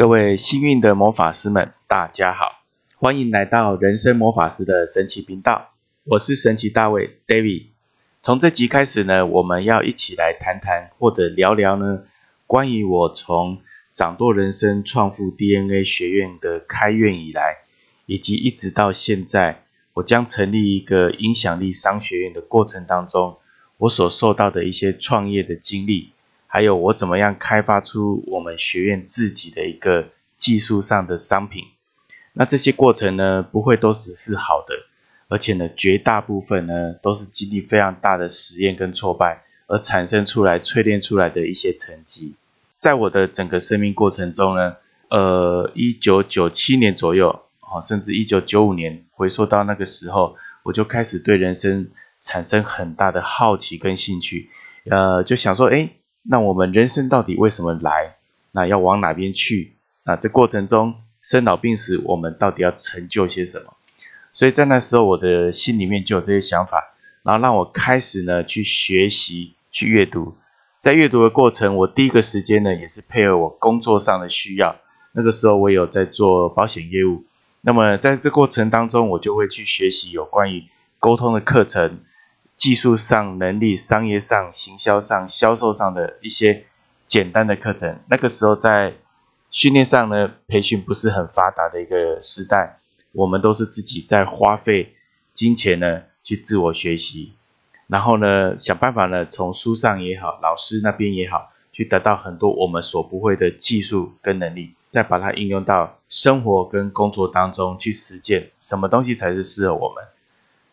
各位幸运的魔法师们，大家好，欢迎来到人生魔法师的神奇频道。我是神奇大卫 David。从这集开始呢，我们要一起来谈谈或者聊聊呢，关于我从掌舵人生创富 DNA 学院的开院以来，以及一直到现在，我将成立一个影响力商学院的过程当中，我所受到的一些创业的经历。还有我怎么样开发出我们学院自己的一个技术上的商品？那这些过程呢，不会都只是好的，而且呢，绝大部分呢，都是经历非常大的实验跟挫败而产生出来、淬炼出来的一些成绩。在我的整个生命过程中呢，呃，一九九七年左右，哦，甚至一九九五年，回溯到那个时候，我就开始对人生产生很大的好奇跟兴趣，呃，就想说，哎。那我们人生到底为什么来？那要往哪边去？那这过程中生老病死，我们到底要成就些什么？所以在那时候，我的心里面就有这些想法，然后让我开始呢去学习、去阅读。在阅读的过程，我第一个时间呢也是配合我工作上的需要。那个时候我有在做保险业务，那么在这过程当中，我就会去学习有关于沟通的课程。技术上能力、商业上、行销上、销售上的一些简单的课程。那个时候在训练上呢，培训不是很发达的一个时代，我们都是自己在花费金钱呢去自我学习，然后呢想办法呢从书上也好，老师那边也好，去得到很多我们所不会的技术跟能力，再把它应用到生活跟工作当中去实践，什么东西才是适合我们。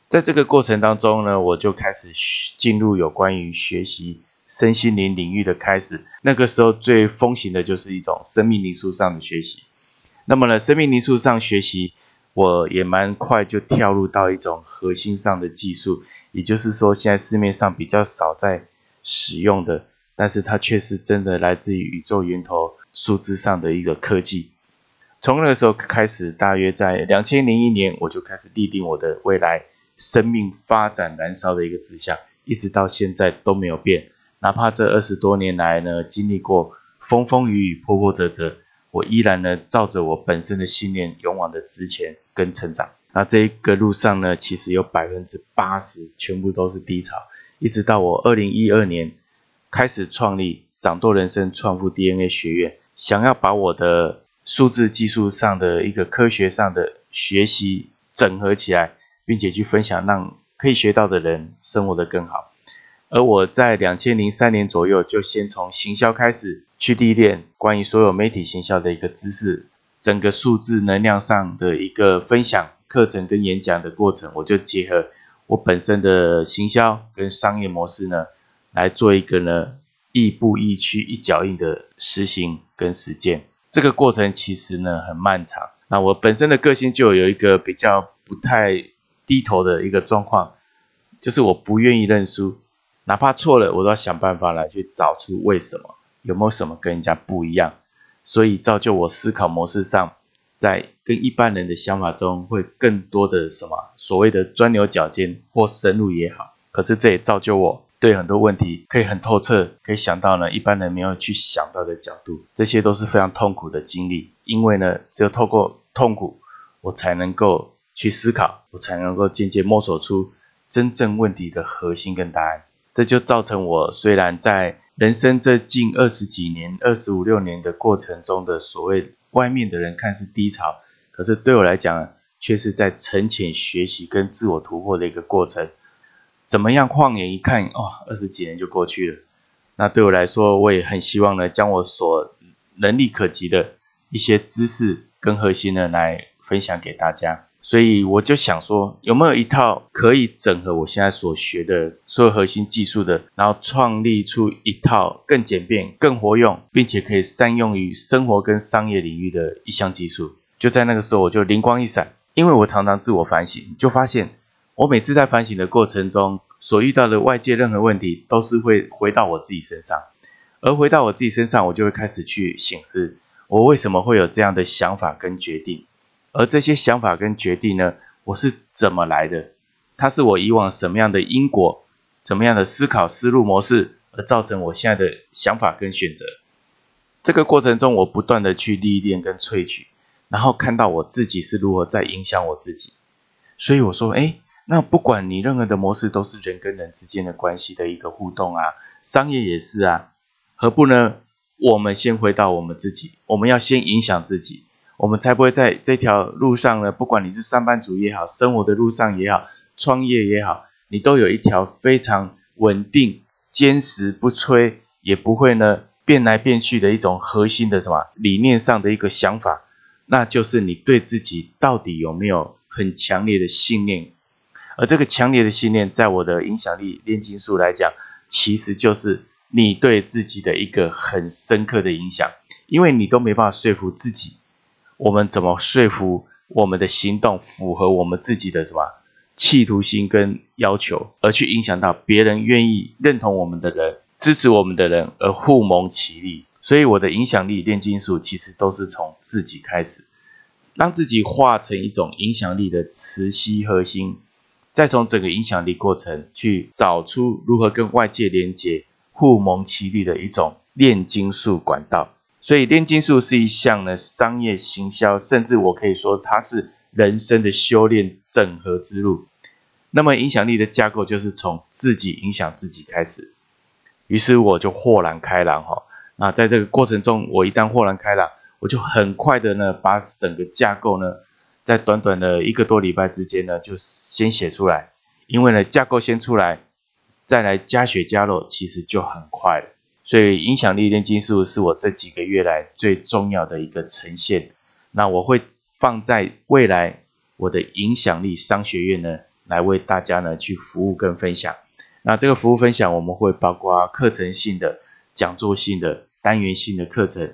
在这个过程当中呢，我就开始进入有关于学习身心灵领域的开始。那个时候最风行的就是一种生命灵数上的学习。那么呢，生命灵数上学习，我也蛮快就跳入到一种核心上的技术，也就是说，现在市面上比较少在使用的，但是它却是真的来自于宇宙源头数字上的一个科技。从那个时候开始，大约在两千零一年，我就开始立定我的未来。生命发展燃烧的一个指向，一直到现在都没有变。哪怕这二十多年来呢，经历过风风雨雨、波波折折，我依然呢，照着我本身的信念，勇往的直前跟成长。那这一个路上呢，其实有百分之八十全部都是低潮。一直到我二零一二年开始创立掌舵人生创富 DNA 学院，想要把我的数字技术上的一个科学上的学习整合起来。并且去分享，让可以学到的人生活的更好。而我在两千零三年左右，就先从行销开始去历练关于所有媒体行销的一个知识，整个数字能量上的一个分享课程跟演讲的过程，我就结合我本身的行销跟商业模式呢，来做一个呢亦步亦趋、一脚印的实行跟实践。这个过程其实呢很漫长。那我本身的个性就有一个比较不太。低头的一个状况，就是我不愿意认输，哪怕错了，我都要想办法来去找出为什么，有没有什么跟人家不一样，所以造就我思考模式上，在跟一般人的想法中会更多的什么所谓的钻牛角尖或深入也好，可是这也造就我对很多问题可以很透彻，可以想到呢一般人没有去想到的角度，这些都是非常痛苦的经历，因为呢只有透过痛苦，我才能够。去思考，我才能够渐渐摸索出真正问题的核心跟答案。这就造成我虽然在人生这近二十几年、二十五六年的过程中的所谓外面的人看似低潮，可是对我来讲，却是在沉潜学习跟自我突破的一个过程。怎么样？晃眼一看，哦，二十几年就过去了。那对我来说，我也很希望呢，将我所能力可及的一些知识跟核心呢，来分享给大家。所以我就想说，有没有一套可以整合我现在所学的所有核心技术的，然后创立出一套更简便、更活用，并且可以善用于生活跟商业领域的一项技术？就在那个时候，我就灵光一闪，因为我常常自我反省，就发现我每次在反省的过程中所遇到的外界任何问题，都是会回到我自己身上，而回到我自己身上，我就会开始去醒思，我为什么会有这样的想法跟决定。而这些想法跟决定呢，我是怎么来的？它是我以往什么样的因果，怎么样的思考思路模式，而造成我现在的想法跟选择。这个过程中，我不断的去历练跟萃取，然后看到我自己是如何在影响我自己。所以我说，哎，那不管你任何的模式，都是人跟人之间的关系的一个互动啊，商业也是啊，何不呢？我们先回到我们自己，我们要先影响自己，我们才不会在这条路上呢，不管你是上班族也好，生活的路上也好，创业也好，你都有一条非常稳定、坚实不摧，也不会呢变来变去的一种核心的什么理念上的一个想法，那就是你对自己到底有没有很强烈的信念，而这个强烈的信念，在我的影响力炼金术来讲，其实就是。你对自己的一个很深刻的影响，因为你都没办法说服自己，我们怎么说服我们的行动符合我们自己的什么企图心跟要求，而去影响到别人愿意认同我们的人、支持我们的人，而互蒙其利。所以我的影响力炼金术其实都是从自己开始，让自己化成一种影响力的磁吸核心，再从整个影响力过程去找出如何跟外界连接。互蒙其利的一种炼金术管道，所以炼金术是一项呢商业行销，甚至我可以说它是人生的修炼整合之路。那么影响力的架构就是从自己影响自己开始。于是我就豁然开朗哈，那在这个过程中，我一旦豁然开朗，我就很快的呢把整个架构呢，在短短的一个多礼拜之间呢就先写出来，因为呢架构先出来。再来加血加肉，其实就很快了。所以影响力炼金术是我这几个月来最重要的一个呈现。那我会放在未来我的影响力商学院呢，来为大家呢去服务跟分享。那这个服务分享我们会包括课程性的、讲座性的、单元性的课程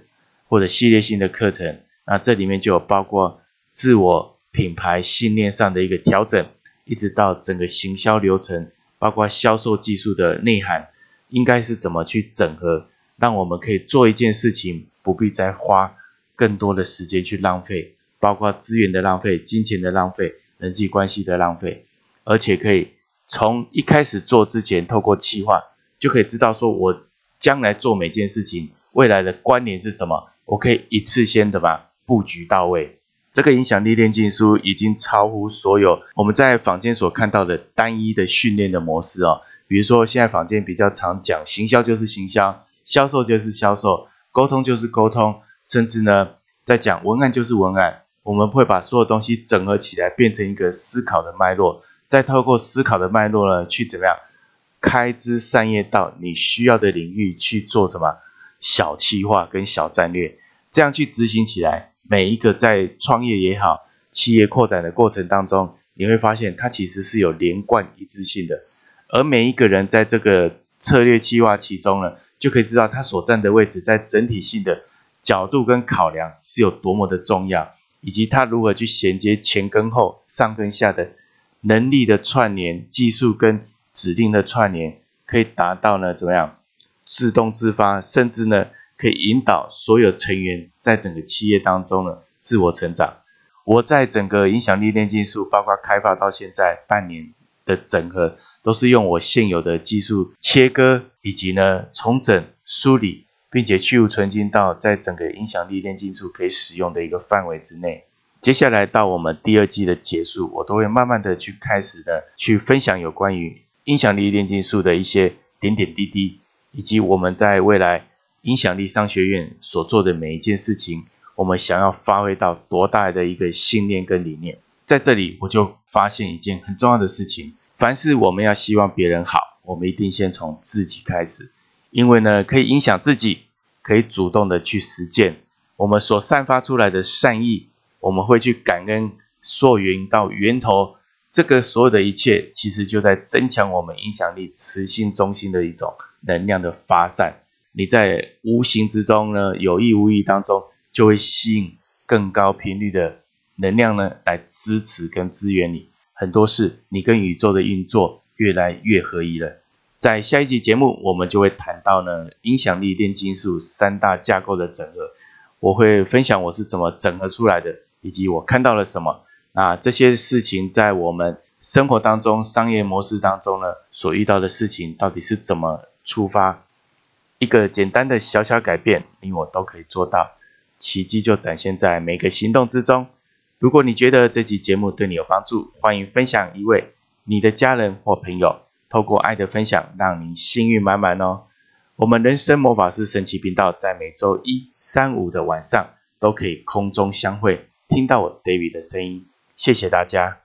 或者系列性的课程。那这里面就有包括自我品牌信念上的一个调整，一直到整个行销流程。包括销售技术的内涵，应该是怎么去整合，让我们可以做一件事情，不必再花更多的时间去浪费，包括资源的浪费、金钱的浪费、人际关系的浪费，而且可以从一开始做之前，透过企划就可以知道说，我将来做每件事情未来的关联是什么，我可以一次先的把布局到位。这个影响力炼金术已经超乎所有我们在坊间所看到的单一的训练的模式哦。比如说，现在坊间比较常讲，行销就是行销，销售就是销售，沟通就是沟通，甚至呢，在讲文案就是文案。我们会把所有东西整合起来，变成一个思考的脉络，再透过思考的脉络呢，去怎么样开枝散叶到你需要的领域去做什么小企划跟小战略，这样去执行起来。每一个在创业也好，企业扩展的过程当中，你会发现它其实是有连贯一致性的。而每一个人在这个策略计划其中呢，就可以知道他所站的位置在整体性的角度跟考量是有多么的重要，以及他如何去衔接前跟后、上跟下的能力的串联、技术跟指令的串联，可以达到呢怎么样自动自发，甚至呢。可以引导所有成员在整个企业当中呢自我成长。我在整个影响力链技术，包括开发到现在半年的整合，都是用我现有的技术切割，以及呢重整梳理，并且去无存金到在整个影响力炼金术可以使用的一个范围之内。接下来到我们第二季的结束，我都会慢慢的去开始的去分享有关于影响力炼金术的一些点点滴滴，以及我们在未来。影响力商学院所做的每一件事情，我们想要发挥到多大的一个信念跟理念，在这里我就发现一件很重要的事情：凡是我们要希望别人好，我们一定先从自己开始，因为呢，可以影响自己，可以主动的去实践我们所散发出来的善意，我们会去感恩溯源到源头，这个所有的一切，其实就在增强我们影响力磁性中心的一种能量的发散。你在无形之中呢，有意无意当中，就会吸引更高频率的能量呢，来支持跟支援你。很多事，你跟宇宙的运作越来越合一了。在下一集节目，我们就会谈到呢，影响力炼金术三大架构的整合。我会分享我是怎么整合出来的，以及我看到了什么。那这些事情在我们生活当中、商业模式当中呢，所遇到的事情到底是怎么触发？一个简单的小小改变，你我都可以做到，奇迹就展现在每个行动之中。如果你觉得这集节目对你有帮助，欢迎分享一位你的家人或朋友，透过爱的分享，让你幸运满满哦。我们人生魔法师神奇频道在每周一、三、五的晚上都可以空中相会，听到我 David 的声音。谢谢大家。